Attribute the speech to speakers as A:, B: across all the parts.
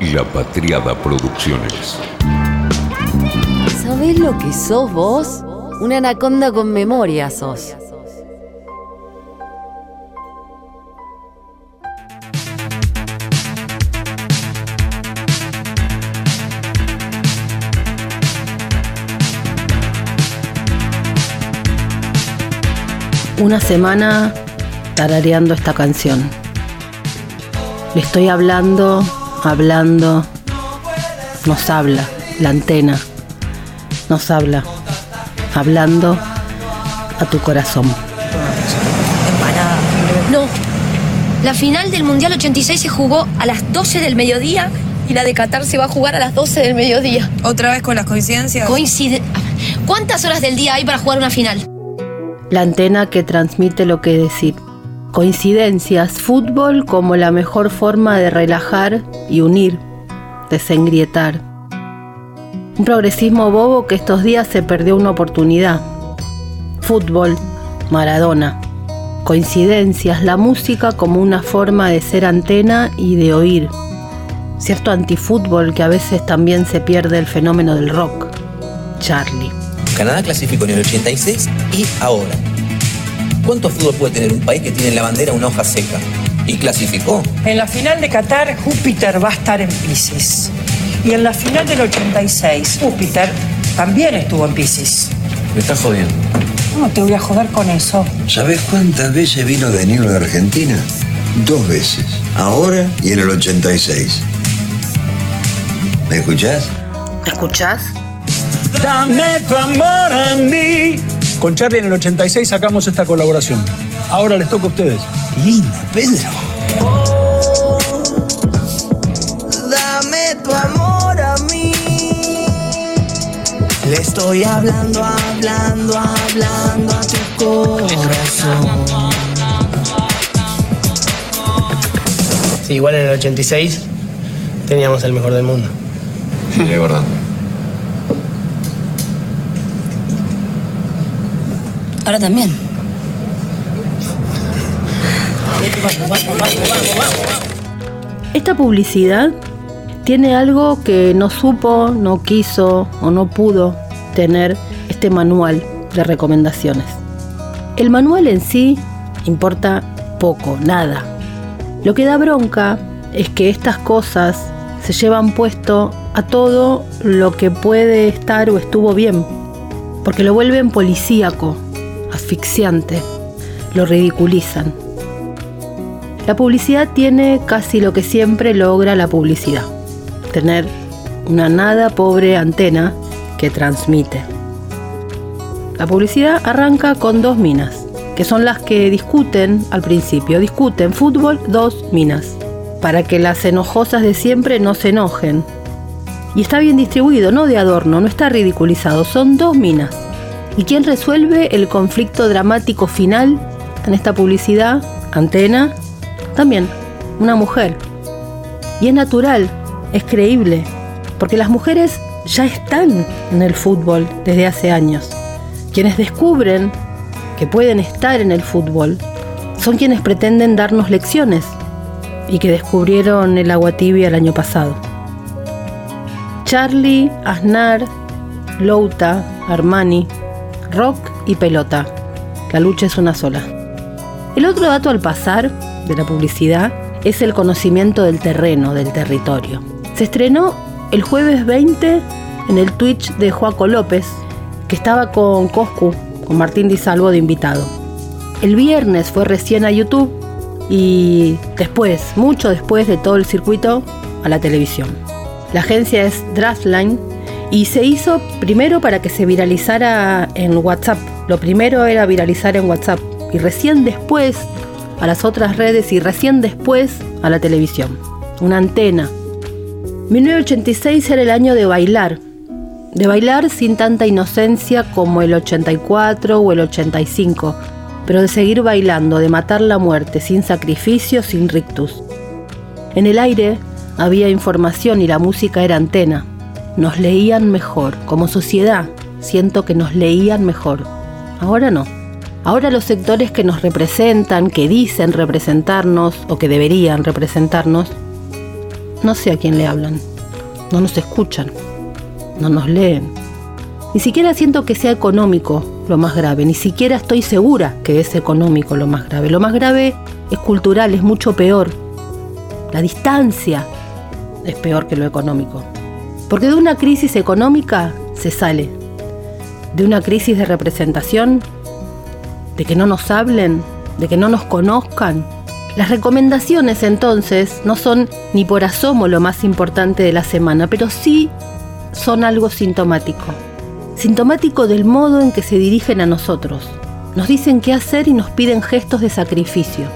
A: La Patriada Producciones.
B: ¿Sabés lo que sos vos? Una anaconda con memoria sos.
C: Una semana tarareando esta canción. Le estoy hablando, hablando. Nos habla, la antena. Nos habla, hablando a tu corazón.
D: No. La final del Mundial 86 se jugó a las 12 del mediodía y la de Qatar se va a jugar a las 12 del mediodía.
E: ¿Otra vez con las coincidencias?
D: Coincide. ¿Cuántas horas del día hay para jugar una final?
C: La antena que transmite lo que decir. Coincidencias, fútbol como la mejor forma de relajar y unir, desengrietar. Un progresismo bobo que estos días se perdió una oportunidad. Fútbol, Maradona. Coincidencias, la música como una forma de ser antena y de oír. Cierto antifútbol que a veces también se pierde el fenómeno del rock. Charlie.
F: Canadá clasificó en el 86 y ahora. ¿Cuánto fútbol puede tener un país que tiene en la bandera una hoja seca? ¿Y clasificó?
G: En la final de Qatar, Júpiter va a estar en Pisces. Y en la final del 86, Júpiter también estuvo en Pisces.
F: Me estás jodiendo.
G: No te voy a joder con eso.
H: ¿Sabes cuántas veces vino de Nilo de Argentina? Dos veces. Ahora y en el 86. ¿Me escuchás?
C: ¿Me escuchás?
I: Dame tu amor a mí. Con Charlie en el 86 sacamos esta colaboración. Ahora les toca a ustedes.
H: Linda, Pedro.
J: Dame tu amor a mí. Le estoy hablando, hablando, hablando a tu corazón.
K: Sí, igual en el 86 teníamos el mejor del mundo.
F: Sí, es verdad.
D: Ahora también.
C: Esta publicidad tiene algo que no supo, no quiso o no pudo tener este manual de recomendaciones. El manual en sí importa poco, nada. Lo que da bronca es que estas cosas se llevan puesto a todo lo que puede estar o estuvo bien, porque lo vuelven policíaco, asfixiante, lo ridiculizan. La publicidad tiene casi lo que siempre logra la publicidad, tener una nada pobre antena que transmite. La publicidad arranca con dos minas, que son las que discuten al principio, discuten fútbol, dos minas, para que las enojosas de siempre no se enojen. Y está bien distribuido, no de adorno, no está ridiculizado, son dos minas. ¿Y quién resuelve el conflicto dramático final en esta publicidad? Antena, también, una mujer. Y es natural, es creíble, porque las mujeres ya están en el fútbol desde hace años. Quienes descubren que pueden estar en el fútbol son quienes pretenden darnos lecciones y que descubrieron el agua tibia el año pasado. Charlie, Aznar, Louta, Armani, rock y pelota. La lucha es una sola. El otro dato al pasar de la publicidad es el conocimiento del terreno, del territorio. Se estrenó el jueves 20 en el Twitch de Joaco López, que estaba con Coscu, con Martín Di Salvo de invitado. El viernes fue recién a YouTube y después, mucho después de todo el circuito, a la televisión. La agencia es Draftline y se hizo primero para que se viralizara en WhatsApp. Lo primero era viralizar en WhatsApp y recién después a las otras redes y recién después a la televisión. Una antena. 1986 era el año de bailar. De bailar sin tanta inocencia como el 84 o el 85, pero de seguir bailando, de matar la muerte sin sacrificio, sin rictus. En el aire había información y la música era antena. Nos leían mejor, como sociedad, siento que nos leían mejor. Ahora no. Ahora los sectores que nos representan, que dicen representarnos o que deberían representarnos, no sé a quién le hablan. No nos escuchan. No nos leen. Ni siquiera siento que sea económico lo más grave. Ni siquiera estoy segura que es económico lo más grave. Lo más grave es cultural, es mucho peor. La distancia es peor que lo económico. Porque de una crisis económica se sale. De una crisis de representación, de que no nos hablen, de que no nos conozcan. Las recomendaciones entonces no son ni por asomo lo más importante de la semana, pero sí son algo sintomático. Sintomático del modo en que se dirigen a nosotros. Nos dicen qué hacer y nos piden gestos de sacrificio.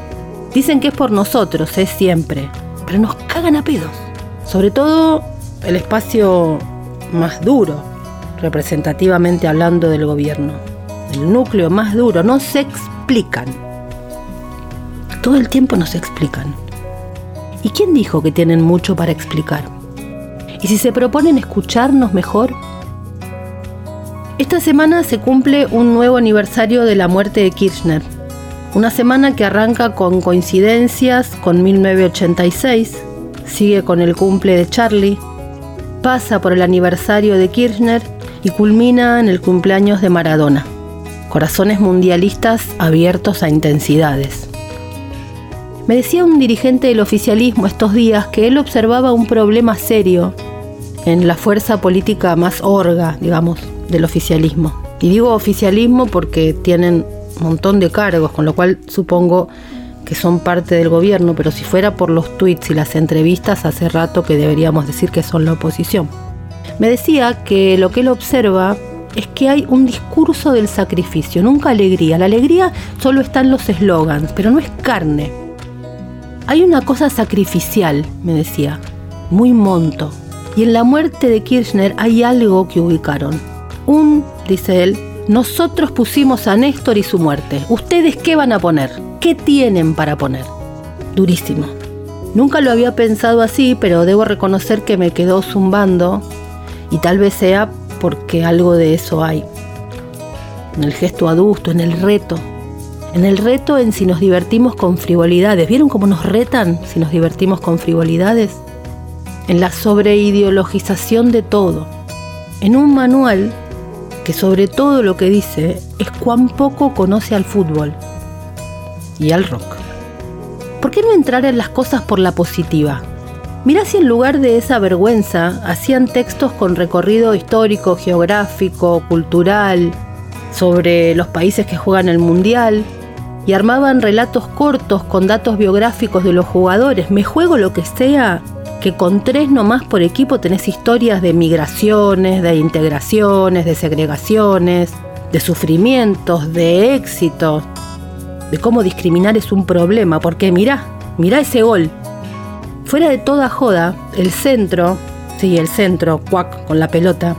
C: Dicen que es por nosotros, es siempre, pero nos cagan a pedos. Sobre todo el espacio más duro, representativamente hablando del gobierno. El núcleo más duro, no se explican. Todo el tiempo nos explican. ¿Y quién dijo que tienen mucho para explicar? ¿Y si se proponen escucharnos mejor? Esta semana se cumple un nuevo aniversario de la muerte de Kirchner. Una semana que arranca con coincidencias con 1986, sigue con el cumple de Charlie, pasa por el aniversario de Kirchner y culmina en el cumpleaños de Maradona. Corazones mundialistas abiertos a intensidades. Me decía un dirigente del oficialismo estos días que él observaba un problema serio en la fuerza política más orga, digamos, del oficialismo. Y digo oficialismo porque tienen un montón de cargos, con lo cual supongo que son parte del gobierno, pero si fuera por los tweets y las entrevistas, hace rato que deberíamos decir que son la oposición. Me decía que lo que él observa es que hay un discurso del sacrificio, nunca alegría. La alegría solo está en los eslogans, pero no es carne. Hay una cosa sacrificial, me decía, muy monto. Y en la muerte de Kirchner hay algo que ubicaron. Un, dice él, nosotros pusimos a Néstor y su muerte. ¿Ustedes qué van a poner? ¿Qué tienen para poner? Durísimo. Nunca lo había pensado así, pero debo reconocer que me quedó zumbando y tal vez sea porque algo de eso hay. En el gesto adusto, en el reto. En el reto en si nos divertimos con frivolidades. ¿Vieron cómo nos retan si nos divertimos con frivolidades? En la sobreideologización de todo. En un manual que sobre todo lo que dice es cuán poco conoce al fútbol y al rock. ¿Por qué no entrar en las cosas por la positiva? Mirá si en lugar de esa vergüenza hacían textos con recorrido histórico, geográfico, cultural, sobre los países que juegan el Mundial, y armaban relatos cortos con datos biográficos de los jugadores. Me juego lo que sea, que con tres nomás por equipo tenés historias de migraciones, de integraciones, de segregaciones, de sufrimientos, de éxitos, de cómo discriminar es un problema, porque mirá, mirá ese gol. Fuera de toda joda, el centro, sí, el centro, cuac, con la pelota,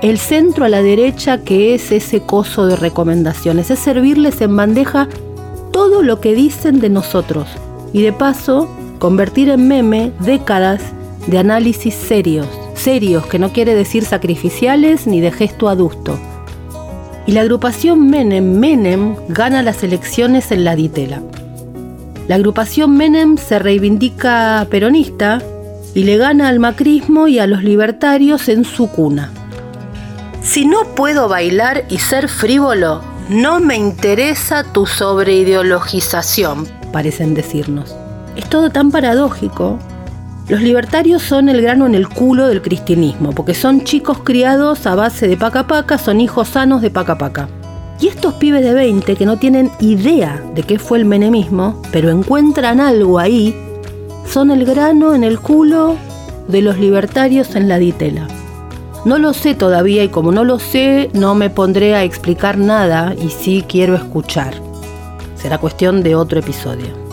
C: el centro a la derecha que es ese coso de recomendaciones, es servirles en bandeja todo lo que dicen de nosotros y de paso convertir en meme décadas de análisis serios, serios que no quiere decir sacrificiales ni de gesto adusto. Y la agrupación Menem Menem gana las elecciones en la Ditela. La agrupación Menem se reivindica peronista y le gana al macrismo y a los libertarios en su cuna. Si no puedo bailar y ser frívolo, no me interesa tu sobreideologización, parecen decirnos. Es todo tan paradójico. Los libertarios son el grano en el culo del cristianismo, porque son chicos criados a base de paca paca, son hijos sanos de paca paca. Y estos pibes de 20 que no tienen idea de qué fue el menemismo, pero encuentran algo ahí, son el grano en el culo de los libertarios en la ditela. No lo sé todavía y como no lo sé, no me pondré a explicar nada y sí quiero escuchar. Será cuestión de otro episodio.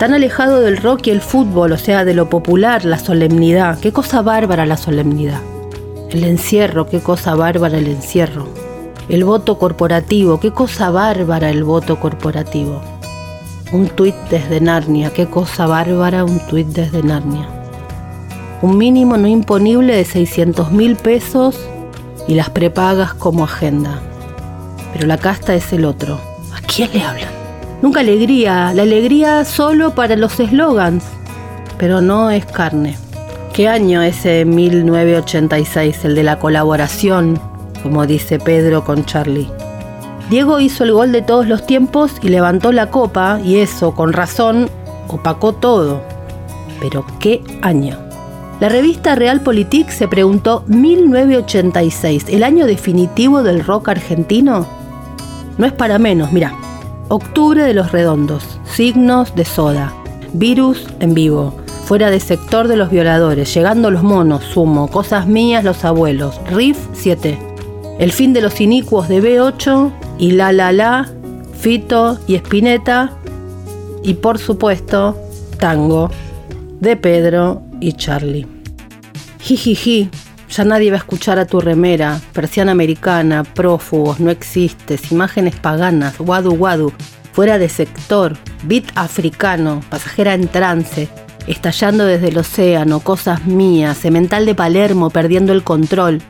C: Tan alejado del rock y el fútbol, o sea, de lo popular, la solemnidad. Qué cosa bárbara la solemnidad. El encierro, qué cosa bárbara el encierro. El voto corporativo, qué cosa bárbara el voto corporativo. Un tuit desde Narnia, qué cosa bárbara un tuit desde Narnia un mínimo no imponible de 600 mil pesos y las prepagas como agenda. Pero la casta es el otro. ¿A quién le hablan? Nunca alegría, la alegría solo para los eslogans, pero no es carne. ¿Qué año ese 1986, el de la colaboración, como dice Pedro con Charlie? Diego hizo el gol de todos los tiempos y levantó la copa y eso, con razón, opacó todo. Pero ¿qué año? La revista Realpolitik se preguntó 1986, ¿el año definitivo del rock argentino? No es para menos, mira. Octubre de los Redondos, Signos de Soda, Virus en vivo, Fuera de sector de los violadores, Llegando los monos, Sumo, Cosas mías los abuelos, Riff 7, El fin de los inicuos de B8 y La La La, Fito y Espineta y por supuesto Tango de Pedro y Charlie. Jijiji, ya nadie va a escuchar a tu remera, persiana americana, prófugos, no existes, imágenes paganas, guadu guadu, fuera de sector, beat africano, pasajera en trance, estallando desde el océano, cosas mías, cemental de Palermo perdiendo el control,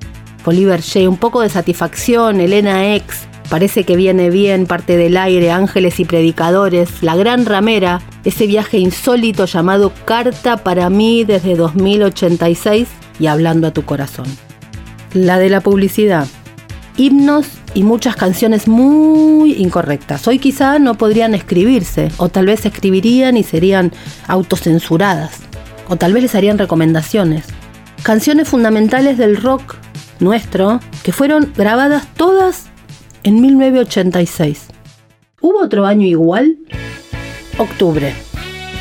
C: Oliver J, un poco de satisfacción, Elena X, Parece que viene bien, parte del aire, ángeles y predicadores, la gran ramera, ese viaje insólito llamado Carta para mí desde 2086 y hablando a tu corazón. La de la publicidad. Himnos y muchas canciones muy incorrectas. Hoy quizá no podrían escribirse, o tal vez escribirían y serían autocensuradas, o tal vez les harían recomendaciones. Canciones fundamentales del rock nuestro que fueron grabadas todas en 1986. ¿Hubo otro año igual? Octubre.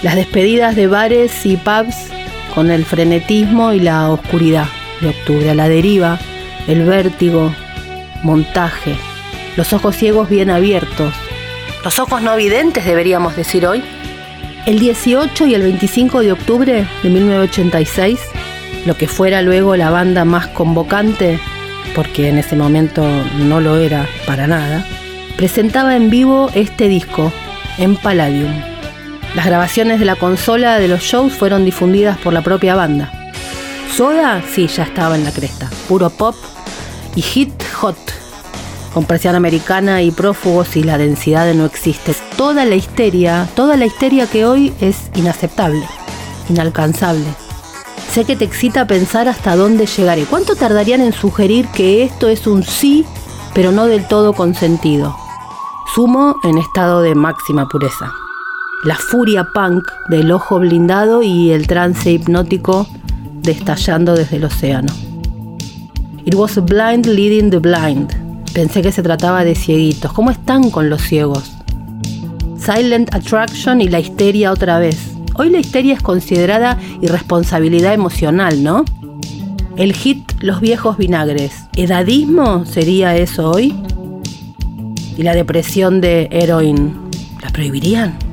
C: Las despedidas de bares y pubs con el frenetismo y la oscuridad de octubre, a la deriva, el vértigo, montaje, los ojos ciegos bien abiertos, los ojos no videntes deberíamos decir hoy. El 18 y el 25 de octubre de 1986, lo que fuera luego la banda más convocante porque en ese momento no lo era para nada, presentaba en vivo este disco en Palladium. Las grabaciones de la consola de los shows fueron difundidas por la propia banda. Soda sí ya estaba en la cresta, puro pop y hit hot, con presión americana y prófugos y la densidad no existe. Toda la histeria, toda la histeria que hoy es inaceptable, inalcanzable. Sé que te excita pensar hasta dónde llegaré. ¿Cuánto tardarían en sugerir que esto es un sí, pero no del todo consentido? Sumo en estado de máxima pureza. La furia punk del ojo blindado y el trance hipnótico destallando desde el océano. It was a blind leading the blind. Pensé que se trataba de cieguitos. ¿Cómo están con los ciegos? Silent Attraction y la histeria otra vez. Hoy la histeria es considerada irresponsabilidad emocional, ¿no? El hit Los viejos vinagres. ¿Edadismo sería eso hoy? ¿Y la depresión de Heroin? ¿La prohibirían?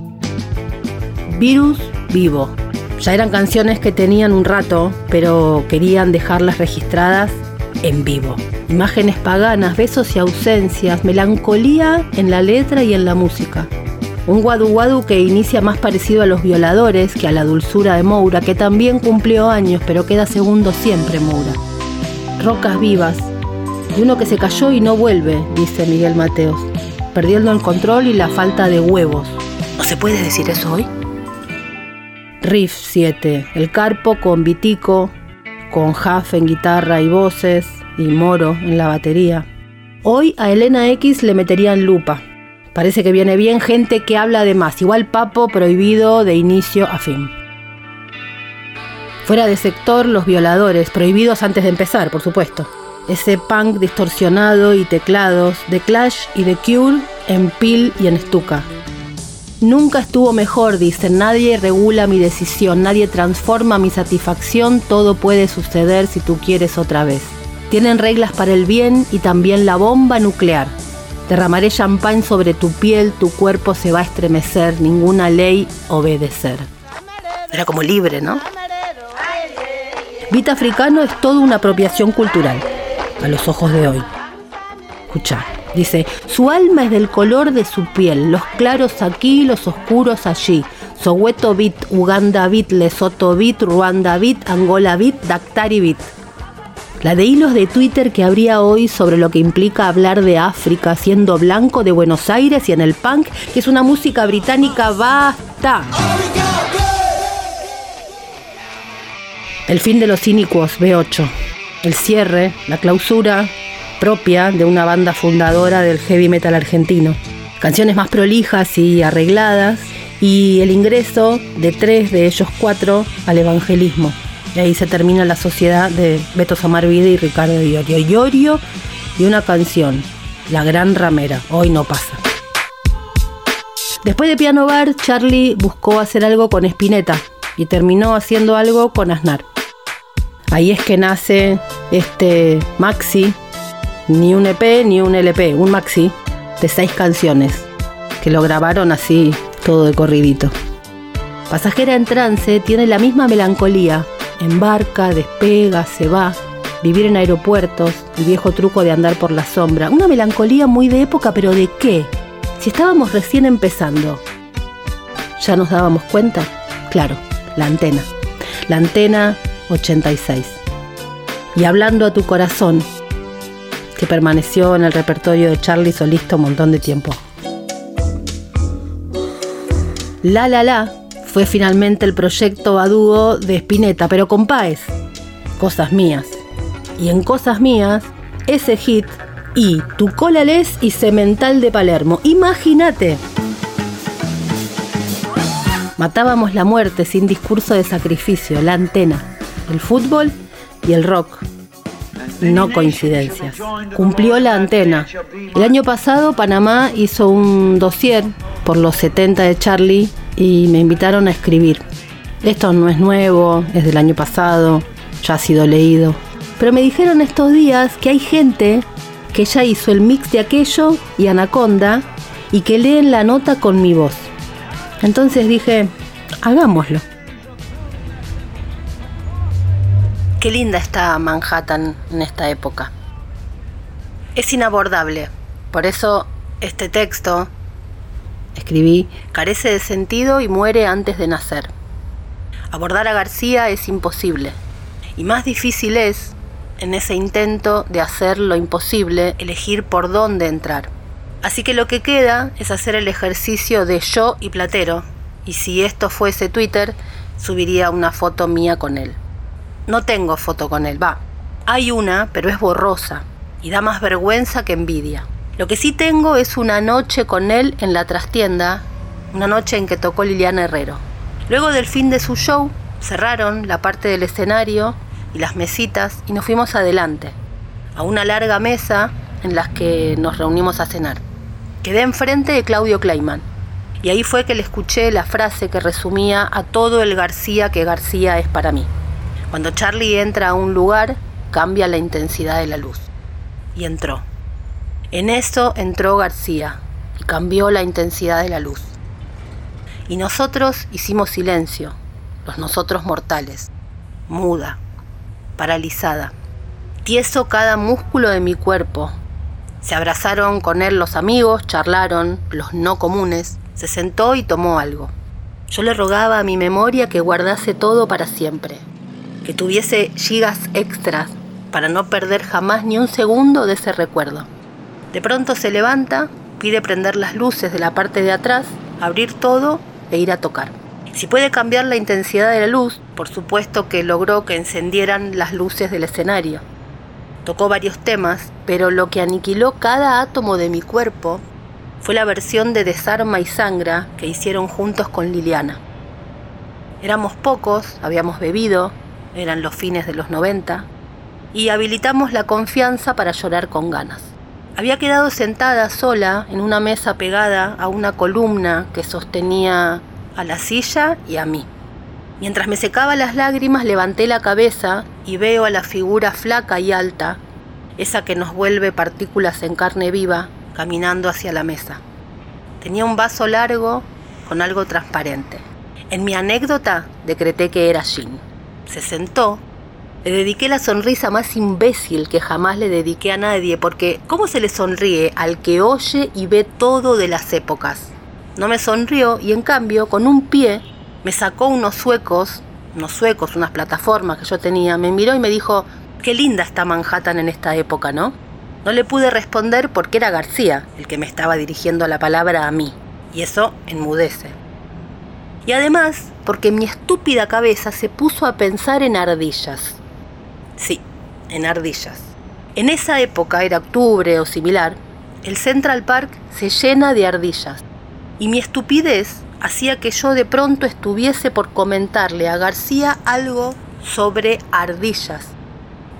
C: Virus vivo. Ya eran canciones que tenían un rato, pero querían dejarlas registradas en vivo. Imágenes paganas, besos y ausencias, melancolía en la letra y en la música. Un guadu guadu que inicia más parecido a los violadores que a la dulzura de Moura, que también cumplió años, pero queda segundo siempre Moura. Rocas vivas, y uno que se cayó y no vuelve, dice Miguel Mateos, perdiendo el control y la falta de huevos. ¿No se puede decir eso hoy? Riff 7, el carpo con Vitico, con Jaff en guitarra y voces, y Moro en la batería. Hoy a Elena X le meterían lupa, Parece que viene bien gente que habla de más. Igual Papo prohibido de inicio a fin. Fuera de sector, los violadores, prohibidos antes de empezar, por supuesto. Ese punk distorsionado y teclados de Clash y de Cure en Pil y en Stuka. Nunca estuvo mejor, dicen, nadie regula mi decisión, nadie transforma mi satisfacción, todo puede suceder si tú quieres otra vez. Tienen reglas para el bien y también la bomba nuclear. Derramaré champán sobre tu piel, tu cuerpo se va a estremecer, ninguna ley obedecer. Era como libre, ¿no? Beat africano es toda una apropiación cultural, a los ojos de hoy. Escucha, dice, su alma es del color de su piel, los claros aquí, los oscuros allí. Soweto bit, Uganda bit, Lesoto bit, Ruanda bit, Angola bit, Dactari bit la de hilos de Twitter que habría hoy sobre lo que implica hablar de África siendo blanco de Buenos Aires y en el punk, que es una música británica, basta. El fin de los inicuos, B8. El cierre, la clausura propia de una banda fundadora del heavy metal argentino. Canciones más prolijas y arregladas y el ingreso de tres de ellos cuatro al evangelismo. Y ahí se termina la sociedad de Beto Samarvide y Ricardo Iorio. Iorio y una canción, La Gran Ramera, hoy no pasa. Después de Piano Bar, Charlie buscó hacer algo con Spinetta y terminó haciendo algo con Aznar. Ahí es que nace este maxi, ni un EP ni un LP, un maxi de seis canciones, que lo grabaron así todo de corridito. Pasajera en trance tiene la misma melancolía, embarca, despega, se va, vivir en aeropuertos, el viejo truco de andar por la sombra, una melancolía muy de época, pero ¿de qué? Si estábamos recién empezando, ¿ya nos dábamos cuenta? Claro, la antena. La antena 86. Y hablando a tu corazón, que permaneció en el repertorio de Charlie Solista un montón de tiempo. La La La fue finalmente el proyecto a dúo de Spinetta, pero con Paez. Cosas mías. Y en Cosas mías, ese hit y Tu cola les y Cemental de Palermo. Imagínate. Matábamos la muerte sin discurso de sacrificio, la antena, el fútbol y el rock. No coincidencias. Cumplió la antena. El año pasado Panamá hizo un dossier por los 70 de Charlie y me invitaron a escribir. Esto no es nuevo, es del año pasado, ya ha sido leído. Pero me dijeron estos días que hay gente que ya hizo el mix de aquello y Anaconda y que leen la nota con mi voz. Entonces dije, hagámoslo. Qué linda está Manhattan en esta época. Es inabordable. Por eso este texto, escribí, carece de sentido y muere antes de nacer. Abordar a García es imposible. Y más difícil es, en ese intento de hacer lo imposible, elegir por dónde entrar. Así que lo que queda es hacer el ejercicio de yo y Platero. Y si esto fuese Twitter, subiría una foto mía con él. No tengo foto con él, va. Hay una, pero es borrosa y da más vergüenza que envidia. Lo que sí tengo es una noche con él en la trastienda, una noche en que tocó Liliana Herrero. Luego del fin de su show, cerraron la parte del escenario y las mesitas y nos fuimos adelante, a una larga mesa en la que nos reunimos a cenar. Quedé enfrente de Claudio Kleiman y ahí fue que le escuché la frase que resumía a todo el García que García es para mí. Cuando Charlie entra a un lugar, cambia la intensidad de la luz. Y entró. En eso entró García y cambió la intensidad de la luz. Y nosotros hicimos silencio, los nosotros mortales, muda, paralizada. Tieso cada músculo de mi cuerpo. Se abrazaron con él los amigos, charlaron, los no comunes. Se sentó y tomó algo. Yo le rogaba a mi memoria que guardase todo para siempre, que tuviese gigas extras para no perder jamás ni un segundo de ese recuerdo. De pronto se levanta, pide prender las luces de la parte de atrás, abrir todo e ir a tocar. Si puede cambiar la intensidad de la luz, por supuesto que logró que encendieran las luces del escenario. Tocó varios temas, pero lo que aniquiló cada átomo de mi cuerpo fue la versión de Desarma y Sangra que hicieron juntos con Liliana. Éramos pocos, habíamos bebido, eran los fines de los 90, y habilitamos la confianza para llorar con ganas. Había quedado sentada sola en una mesa pegada a una columna que sostenía a la silla y a mí. Mientras me secaba las lágrimas levanté la cabeza y veo a la figura flaca y alta, esa que nos vuelve partículas en carne viva, caminando hacia la mesa. Tenía un vaso largo con algo transparente. En mi anécdota decreté que era Jean. Se sentó. Le dediqué la sonrisa más imbécil que jamás le dediqué a nadie, porque ¿cómo se le sonríe al que oye y ve todo de las épocas? No me sonrió y en cambio, con un pie, me sacó unos suecos, unos suecos, unas plataformas que yo tenía, me miró y me dijo, qué linda está Manhattan en esta época, ¿no? No le pude responder porque era García el que me estaba dirigiendo la palabra a mí, y eso enmudece. Y además, porque mi estúpida cabeza se puso a pensar en ardillas. Sí, en ardillas. En esa época, era octubre o similar, el Central Park se llena de ardillas. Y mi estupidez hacía que yo de pronto estuviese por comentarle a García algo sobre ardillas.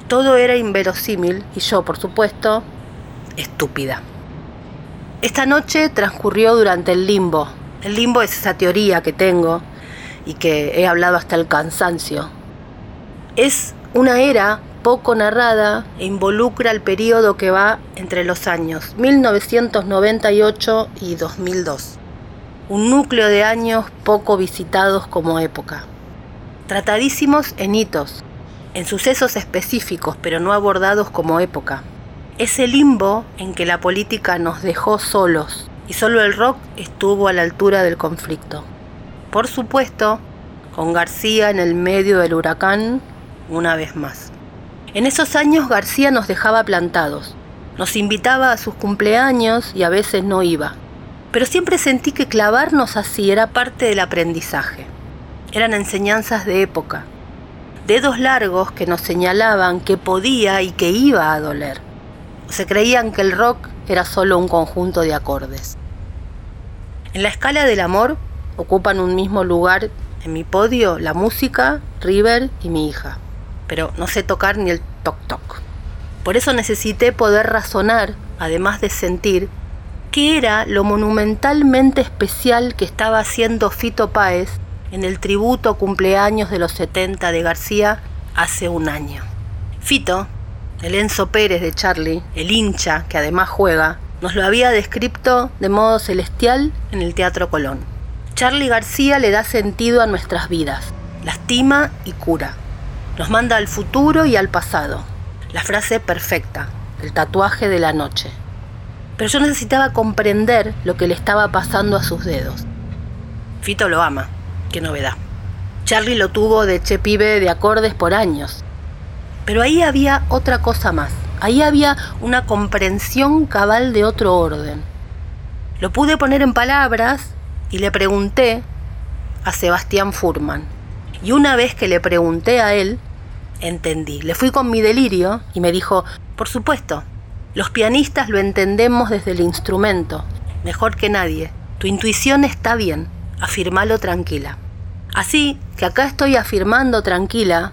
C: Todo era inverosímil y yo, por supuesto, estúpida. Esta noche transcurrió durante el limbo. El limbo es esa teoría que tengo y que he hablado hasta el cansancio. Es una era poco narrada e involucra el periodo que va entre los años 1998 y 2002. Un núcleo de años poco visitados como época. Tratadísimos en hitos, en sucesos específicos, pero no abordados como época. Ese limbo en que la política nos dejó solos y solo el rock estuvo a la altura del conflicto. Por supuesto, con García en el medio del huracán una vez más. En esos años García nos dejaba plantados, nos invitaba a sus cumpleaños y a veces no iba. Pero siempre sentí que clavarnos así era parte del aprendizaje. Eran enseñanzas de época, dedos largos que nos señalaban que podía y que iba a doler. Se creían que el rock era solo un conjunto de acordes. En la escala del amor ocupan un mismo lugar en mi podio la música, River y mi hija. Pero no sé tocar ni el toc toc. Por eso necesité poder razonar, además de sentir, qué era lo monumentalmente especial que estaba haciendo Fito Páez en el tributo cumpleaños de los 70 de García hace un año. Fito, el Enzo Pérez de Charlie, el hincha que además juega, nos lo había descrito de modo celestial en el Teatro Colón. Charlie García le da sentido a nuestras vidas, lastima y cura. Nos manda al futuro y al pasado. La frase perfecta, el tatuaje de la noche. Pero yo necesitaba comprender lo que le estaba pasando a sus dedos. Fito lo ama, qué novedad. Charlie lo tuvo de che pibe de acordes por años. Pero ahí había otra cosa más. Ahí había una comprensión cabal de otro orden. Lo pude poner en palabras y le pregunté a Sebastián Furman. Y una vez que le pregunté a él, entendí. Le fui con mi delirio y me dijo, por supuesto, los pianistas lo entendemos desde el instrumento, mejor que nadie. Tu intuición está bien, afirmalo tranquila. Así que acá estoy afirmando tranquila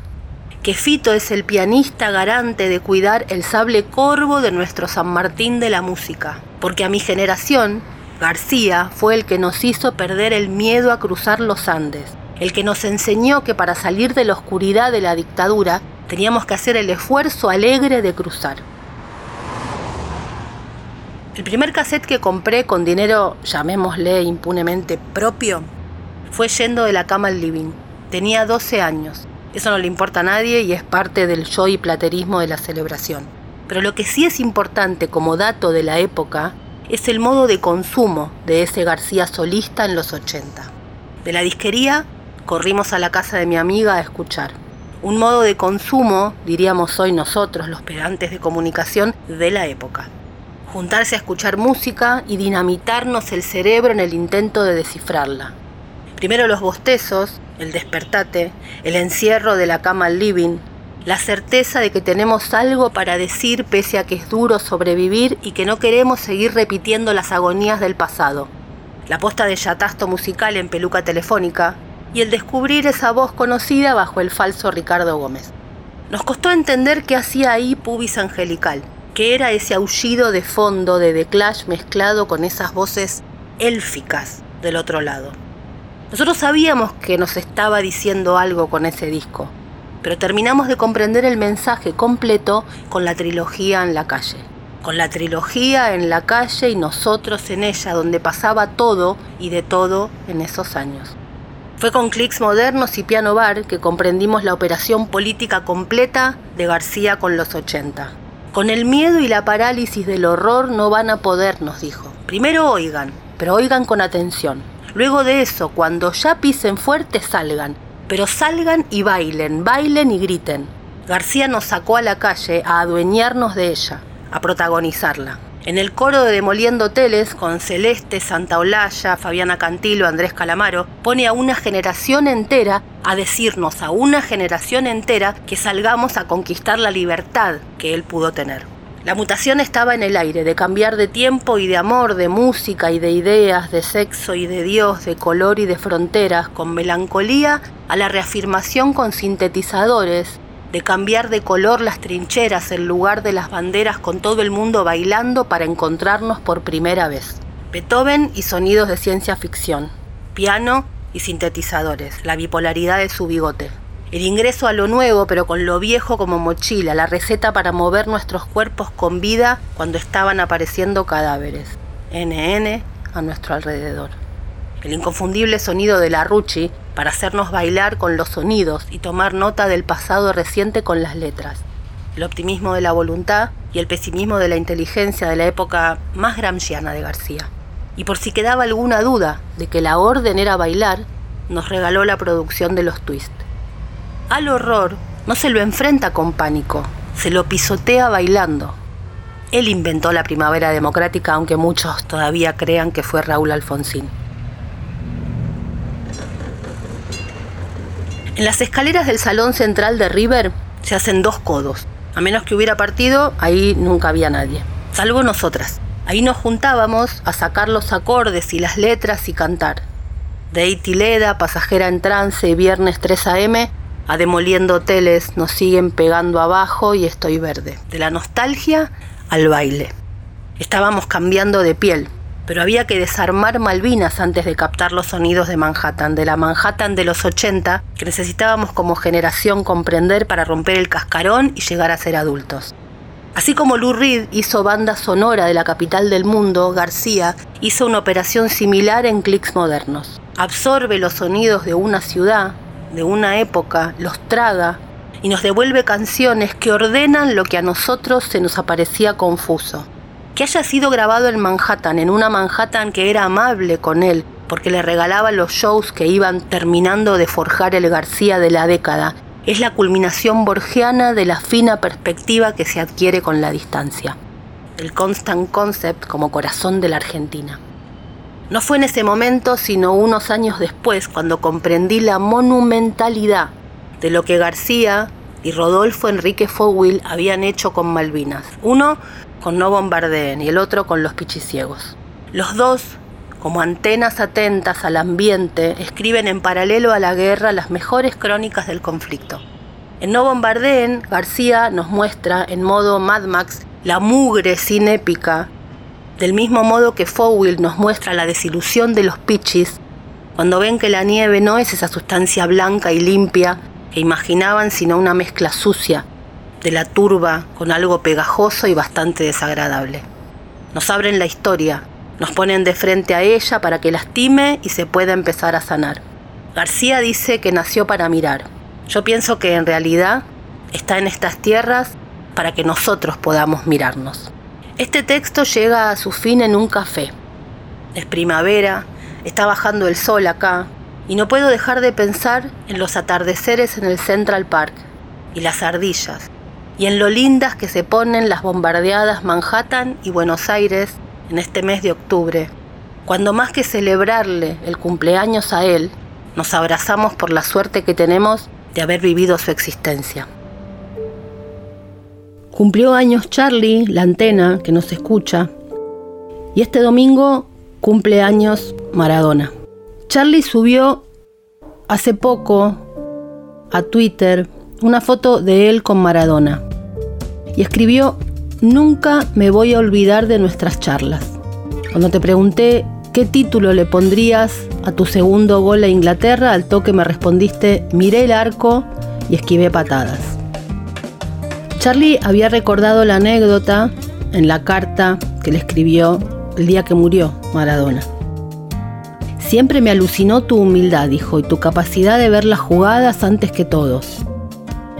C: que Fito es el pianista garante de cuidar el sable corvo de nuestro San Martín de la música, porque a mi generación, García fue el que nos hizo perder el miedo a cruzar los Andes, el que nos enseñó que para salir de la oscuridad de la dictadura teníamos que hacer el esfuerzo alegre de cruzar. El primer cassette que compré con dinero, llamémosle impunemente propio, fue yendo de la cama al living. Tenía 12 años. Eso no le importa a nadie y es parte del yo y platerismo de la celebración. Pero lo que sí es importante como dato de la época es el modo de consumo de ese García solista en los 80. De la disquería corrimos a la casa de mi amiga a escuchar. Un modo de consumo, diríamos hoy nosotros, los pedantes de comunicación, de la época. Juntarse a escuchar música y dinamitarnos el cerebro en el intento de descifrarla. Primero los bostezos, el despertate, el encierro de la cama al living, la certeza de que tenemos algo para decir pese a que es duro sobrevivir y que no queremos seguir repitiendo las agonías del pasado. La posta de yatasto musical en peluca telefónica y el descubrir esa voz conocida bajo el falso Ricardo Gómez. Nos costó entender qué hacía ahí Pubis Angelical, que era ese aullido de fondo de The Clash mezclado con esas voces élficas del otro lado. Nosotros sabíamos que nos estaba diciendo algo con ese disco, pero terminamos de comprender el mensaje completo con la trilogía en la calle. Con la trilogía en la calle y nosotros en ella, donde pasaba todo y de todo en esos años. Fue con clics modernos y piano bar que comprendimos la operación política completa de García con los 80. Con el miedo y la parálisis del horror no van a poder, nos dijo. Primero oigan, pero oigan con atención. Luego de eso, cuando ya pisen fuerte, salgan. Pero salgan y bailen, bailen y griten. García nos sacó a la calle a adueñarnos de ella, a protagonizarla. En el coro de Demoliendo Hoteles, con Celeste, Santa Olalla, Fabiana Cantilo, Andrés Calamaro, pone a una generación entera a decirnos a una generación entera que salgamos a conquistar la libertad que él pudo tener. La mutación estaba en el aire, de cambiar de tiempo y de amor, de música y de ideas, de sexo y de Dios, de color y de fronteras, con melancolía a la reafirmación con sintetizadores, de cambiar de color las trincheras en lugar de las banderas con todo el mundo bailando para encontrarnos por primera vez. Beethoven y sonidos de ciencia ficción, piano y sintetizadores, la bipolaridad de su bigote. El ingreso a lo nuevo pero con lo viejo como mochila, la receta para mover nuestros cuerpos con vida cuando estaban apareciendo cadáveres. NN a nuestro alrededor. El inconfundible sonido de la Ruchi para hacernos bailar con los sonidos y tomar nota del pasado reciente con las letras. El optimismo de la voluntad y el pesimismo de la inteligencia de la época más gramsciana de García. Y por si quedaba alguna duda de que la orden era bailar, nos regaló la producción de los twists. Al horror no se lo enfrenta con pánico, se lo pisotea bailando. Él inventó la primavera democrática, aunque muchos todavía crean que fue Raúl Alfonsín. En las escaleras del salón central de River se hacen dos codos. A menos que hubiera partido, ahí nunca había nadie. Salvo nosotras. Ahí nos juntábamos a sacar los acordes y las letras y cantar. De Itileda, Pasajera en Trance, Viernes 3 AM, a Demoliendo Hoteles, nos siguen pegando abajo y estoy verde. De la nostalgia al baile. Estábamos cambiando de piel, pero había que desarmar Malvinas antes de captar los sonidos de Manhattan, de la Manhattan de los 80, que necesitábamos como generación comprender para romper el cascarón y llegar a ser adultos. Así como Lou Reed hizo banda sonora de la capital del mundo, García hizo una operación similar en clics modernos. Absorbe los sonidos de una ciudad, de una época, los traga y nos devuelve canciones que ordenan lo que a nosotros se nos aparecía confuso que haya sido grabado en Manhattan, en una Manhattan que era amable con él, porque le regalaba los shows que iban terminando de forjar el García de la década, es la culminación borgiana de la fina perspectiva que se adquiere con la distancia. El constant concept como corazón de la Argentina. No fue en ese momento, sino unos años después, cuando comprendí la monumentalidad de lo que García y Rodolfo Enrique Fowil habían hecho con Malvinas. Uno con No Bombardeen y el otro con Los Pichiciegos. Los dos, como antenas atentas al ambiente, escriben en paralelo a la guerra las mejores crónicas del conflicto. En No Bombardeen, García nos muestra en modo Mad Max la mugre sin épica, del mismo modo que Fowil nos muestra la desilusión de los pichis cuando ven que la nieve no es esa sustancia blanca y limpia que imaginaban, sino una mezcla sucia, de la turba con algo pegajoso y bastante desagradable. Nos abren la historia, nos ponen de frente a ella para que lastime y se pueda empezar a sanar. García dice que nació para mirar. Yo pienso que en realidad está en estas tierras para que nosotros podamos mirarnos. Este texto llega a su fin en un café. Es primavera, está bajando el sol acá, y no puedo dejar de pensar en los atardeceres en el Central Park y las ardillas, y en lo lindas que se ponen las bombardeadas Manhattan y Buenos Aires en este mes de octubre, cuando más que celebrarle el cumpleaños a él, nos abrazamos por la suerte que tenemos de haber vivido su existencia. Cumplió años Charlie, la antena que nos escucha, y este domingo cumple años Maradona. Charlie subió hace poco a Twitter una foto de él con Maradona y escribió, Nunca me voy a olvidar de nuestras charlas. Cuando te pregunté qué título le pondrías a tu segundo gol a Inglaterra, al toque me respondiste, miré el arco y esquivé patadas. Charlie había recordado la anécdota en la carta que le escribió el día que murió Maradona. Siempre me alucinó tu humildad, dijo, y tu capacidad de ver las jugadas antes que todos.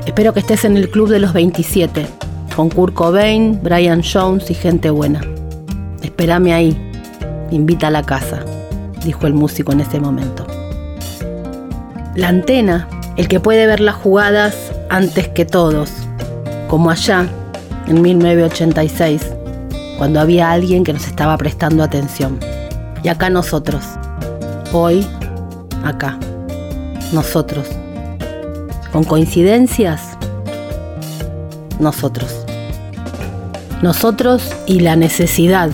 C: Espero que estés en el club de los 27, con Kurt Cobain, Brian Jones y gente buena. Espérame ahí, invita a la casa, dijo el músico en ese momento. La antena, el que puede ver las jugadas antes que todos, como allá, en 1986, cuando había alguien que nos estaba prestando atención. Y acá nosotros, hoy, acá, nosotros. ¿Con coincidencias? Nosotros. Nosotros y la necesidad,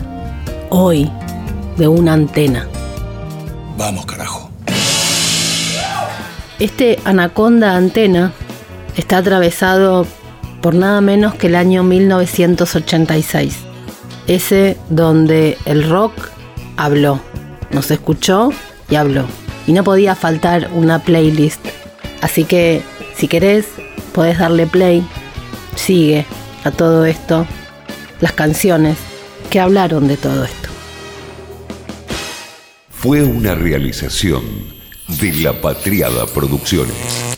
C: hoy, de una antena.
I: Vamos, carajo.
C: Este anaconda antena está atravesado por nada menos que el año 1986. Ese donde el rock habló, nos escuchó y habló. Y no podía faltar una playlist. Así que si querés, podés darle play. Sigue a todo esto las canciones que hablaron de todo esto.
A: Fue una realización de La Patriada Producciones.